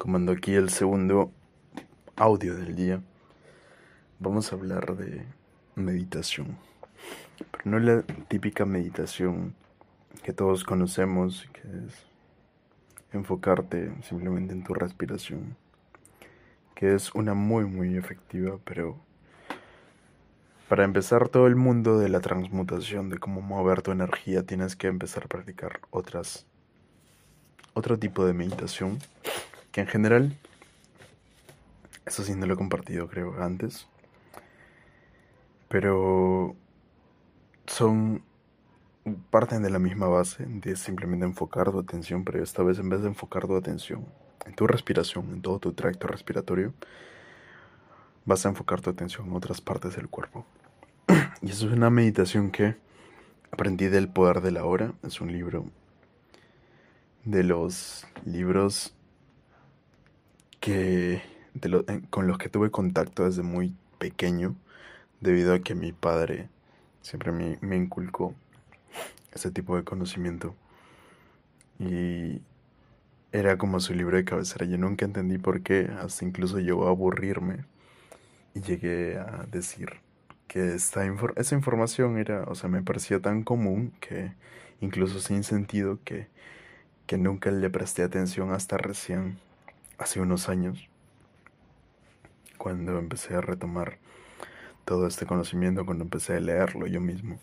Comando aquí el segundo audio del día. Vamos a hablar de meditación. Pero no la típica meditación que todos conocemos, que es enfocarte simplemente en tu respiración. Que es una muy, muy efectiva, pero para empezar todo el mundo de la transmutación, de cómo mover tu energía, tienes que empezar a practicar otras, otro tipo de meditación que en general, eso sí no lo he compartido creo antes, pero son parten de la misma base de simplemente enfocar tu atención, pero esta vez en vez de enfocar tu atención en tu respiración, en todo tu tracto respiratorio, vas a enfocar tu atención en otras partes del cuerpo. Y eso es una meditación que aprendí del poder de la hora, es un libro de los libros que con los que tuve contacto desde muy pequeño, debido a que mi padre siempre me, me inculcó ese tipo de conocimiento. Y era como su libro de cabecera. Yo nunca entendí por qué, hasta incluso llegó a aburrirme y llegué a decir que esta esa información era, o sea, me parecía tan común que incluso sin sentido que, que nunca le presté atención hasta recién hace unos años, cuando empecé a retomar todo este conocimiento, cuando empecé a leerlo yo mismo.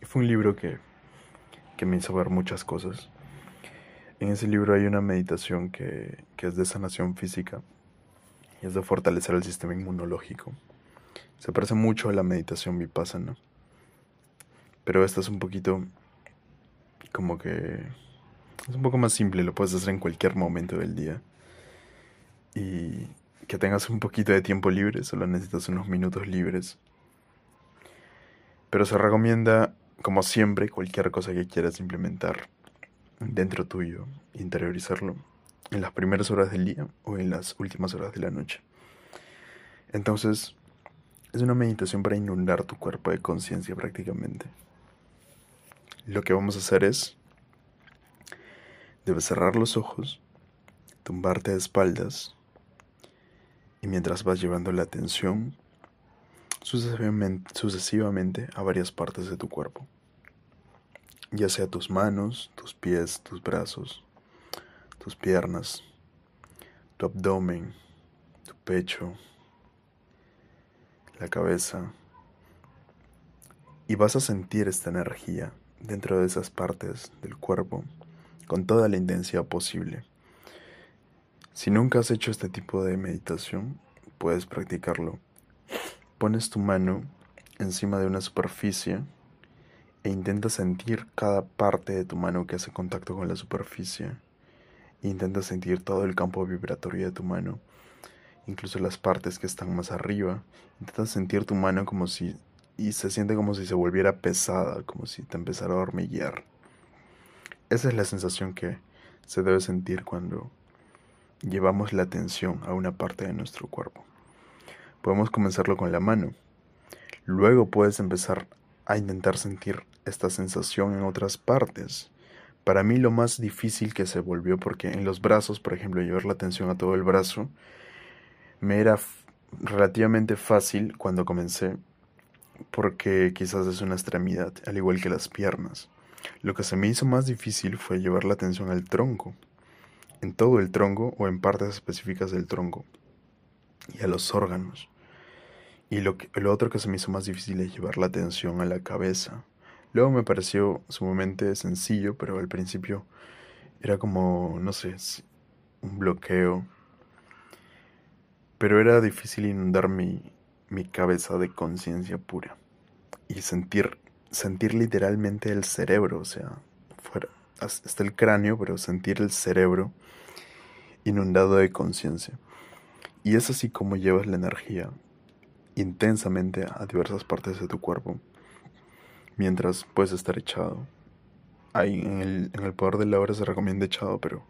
Y fue un libro que, que me hizo ver muchas cosas. En ese libro hay una meditación que, que es de sanación física y es de fortalecer el sistema inmunológico. Se parece mucho a la meditación vipassana, pero esta es un poquito como que es un poco más simple, lo puedes hacer en cualquier momento del día. Y que tengas un poquito de tiempo libre, solo necesitas unos minutos libres. Pero se recomienda, como siempre, cualquier cosa que quieras implementar dentro tuyo, interiorizarlo en las primeras horas del día o en las últimas horas de la noche. Entonces, es una meditación para inundar tu cuerpo de conciencia prácticamente. Lo que vamos a hacer es Debes cerrar los ojos, tumbarte de espaldas y mientras vas llevando la atención sucesivamente, sucesivamente a varias partes de tu cuerpo, ya sea tus manos, tus pies, tus brazos, tus piernas, tu abdomen, tu pecho, la cabeza, y vas a sentir esta energía dentro de esas partes del cuerpo con toda la intensidad posible. Si nunca has hecho este tipo de meditación, puedes practicarlo. Pones tu mano encima de una superficie e intenta sentir cada parte de tu mano que hace contacto con la superficie. Intenta sentir todo el campo vibratorio de tu mano, incluso las partes que están más arriba. Intenta sentir tu mano como si y se siente como si se volviera pesada, como si te empezara a hormiguear. Esa es la sensación que se debe sentir cuando llevamos la atención a una parte de nuestro cuerpo. Podemos comenzarlo con la mano. Luego puedes empezar a intentar sentir esta sensación en otras partes. Para mí lo más difícil que se volvió porque en los brazos, por ejemplo, llevar la atención a todo el brazo, me era relativamente fácil cuando comencé porque quizás es una extremidad, al igual que las piernas. Lo que se me hizo más difícil fue llevar la atención al tronco, en todo el tronco o en partes específicas del tronco, y a los órganos. Y lo, lo otro que se me hizo más difícil es llevar la atención a la cabeza. Luego me pareció sumamente sencillo, pero al principio era como, no sé, un bloqueo. Pero era difícil inundar mi, mi cabeza de conciencia pura y sentir sentir literalmente el cerebro, o sea, fuera, hasta el cráneo, pero sentir el cerebro inundado de conciencia. Y es así como llevas la energía intensamente a diversas partes de tu cuerpo, mientras puedes estar echado. Ahí en el, en el poder de la hora se recomienda echado, pero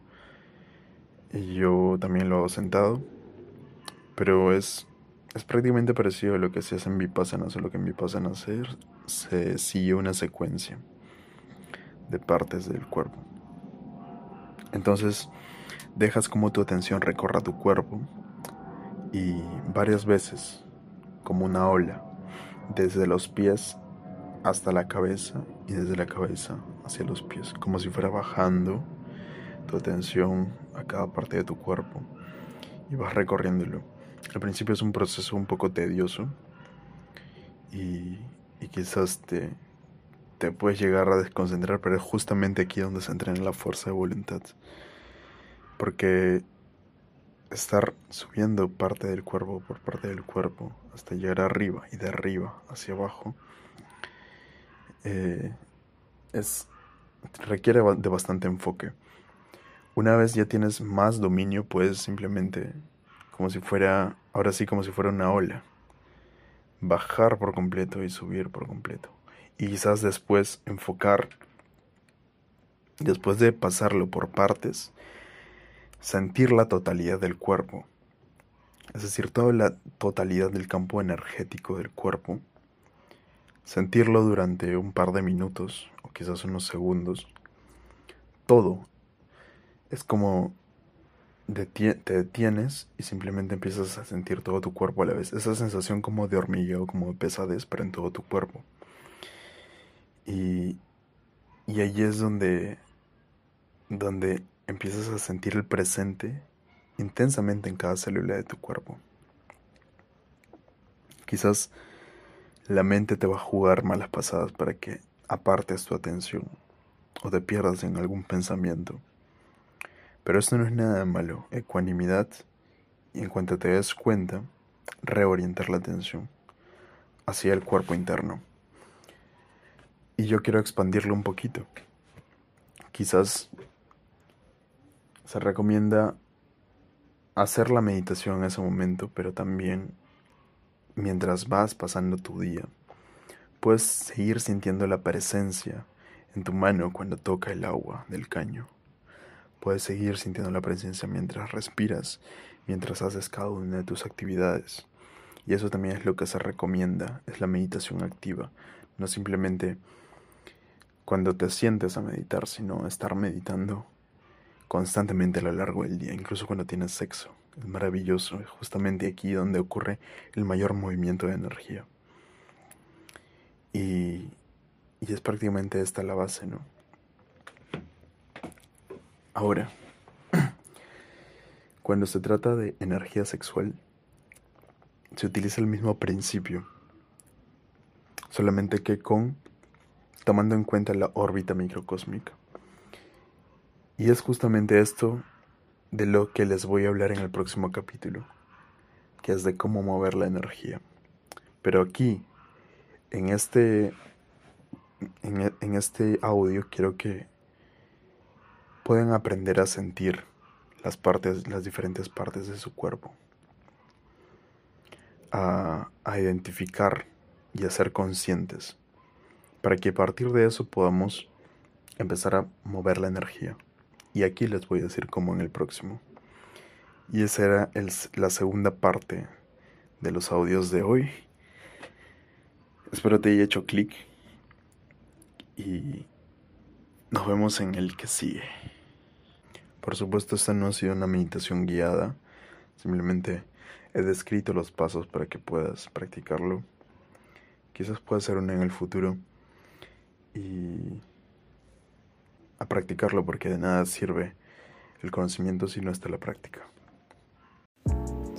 yo también lo hago sentado. Pero es es prácticamente parecido a lo que se hace en Vipassana, solo que en Vipassana se, sigue una secuencia de partes del cuerpo. Entonces dejas como tu atención recorra tu cuerpo y varias veces, como una ola, desde los pies hasta la cabeza y desde la cabeza hacia los pies, como si fuera bajando tu atención a cada parte de tu cuerpo y vas recorriéndolo. Al principio es un proceso un poco tedioso y, quizás te, te puedes llegar a desconcentrar, pero es justamente aquí donde se entrena la fuerza de voluntad. Porque estar subiendo parte del cuerpo por parte del cuerpo hasta llegar arriba y de arriba hacia abajo eh, es requiere de bastante enfoque. Una vez ya tienes más dominio, puedes simplemente, como si fuera, ahora sí como si fuera una ola, bajar por completo y subir por completo. Y quizás después enfocar, después de pasarlo por partes, sentir la totalidad del cuerpo. Es decir, toda la totalidad del campo energético del cuerpo sentirlo durante un par de minutos o quizás unos segundos. Todo. Es como te detienes y simplemente empiezas a sentir todo tu cuerpo a la vez. Esa sensación como de hormigueo, como de pesadez, pero en todo tu cuerpo. Y, y ahí es donde, donde empiezas a sentir el presente intensamente en cada célula de tu cuerpo. Quizás la mente te va a jugar malas pasadas para que apartes tu atención o te pierdas en algún pensamiento. Pero esto no es nada malo, ecuanimidad y en cuanto te des cuenta, reorientar la atención hacia el cuerpo interno. Y yo quiero expandirlo un poquito. Quizás se recomienda hacer la meditación en ese momento, pero también mientras vas pasando tu día. Puedes seguir sintiendo la presencia en tu mano cuando toca el agua del caño. Puedes seguir sintiendo la presencia mientras respiras, mientras haces cada una de tus actividades. Y eso también es lo que se recomienda, es la meditación activa, no simplemente cuando te sientes a meditar, sino estar meditando constantemente a lo largo del día, incluso cuando tienes sexo. Es maravilloso, es justamente aquí donde ocurre el mayor movimiento de energía. Y, y es prácticamente esta la base, ¿no? Ahora, cuando se trata de energía sexual, se utiliza el mismo principio, solamente que con tomando en cuenta la órbita microcósmica. Y es justamente esto de lo que les voy a hablar en el próximo capítulo, que es de cómo mover la energía. Pero aquí, en este, en, en este audio, quiero que puedan aprender a sentir las partes, las diferentes partes de su cuerpo, a, a identificar y a ser conscientes, para que a partir de eso podamos empezar a mover la energía. Y aquí les voy a decir cómo en el próximo. Y esa era la segunda parte de los audios de hoy. Espero te haya hecho clic. Y nos vemos en el que sigue. Por supuesto, esta no ha sido una meditación guiada. Simplemente he descrito los pasos para que puedas practicarlo. Quizás pueda ser una en el futuro. Y a practicarlo porque de nada sirve el conocimiento si no está la práctica.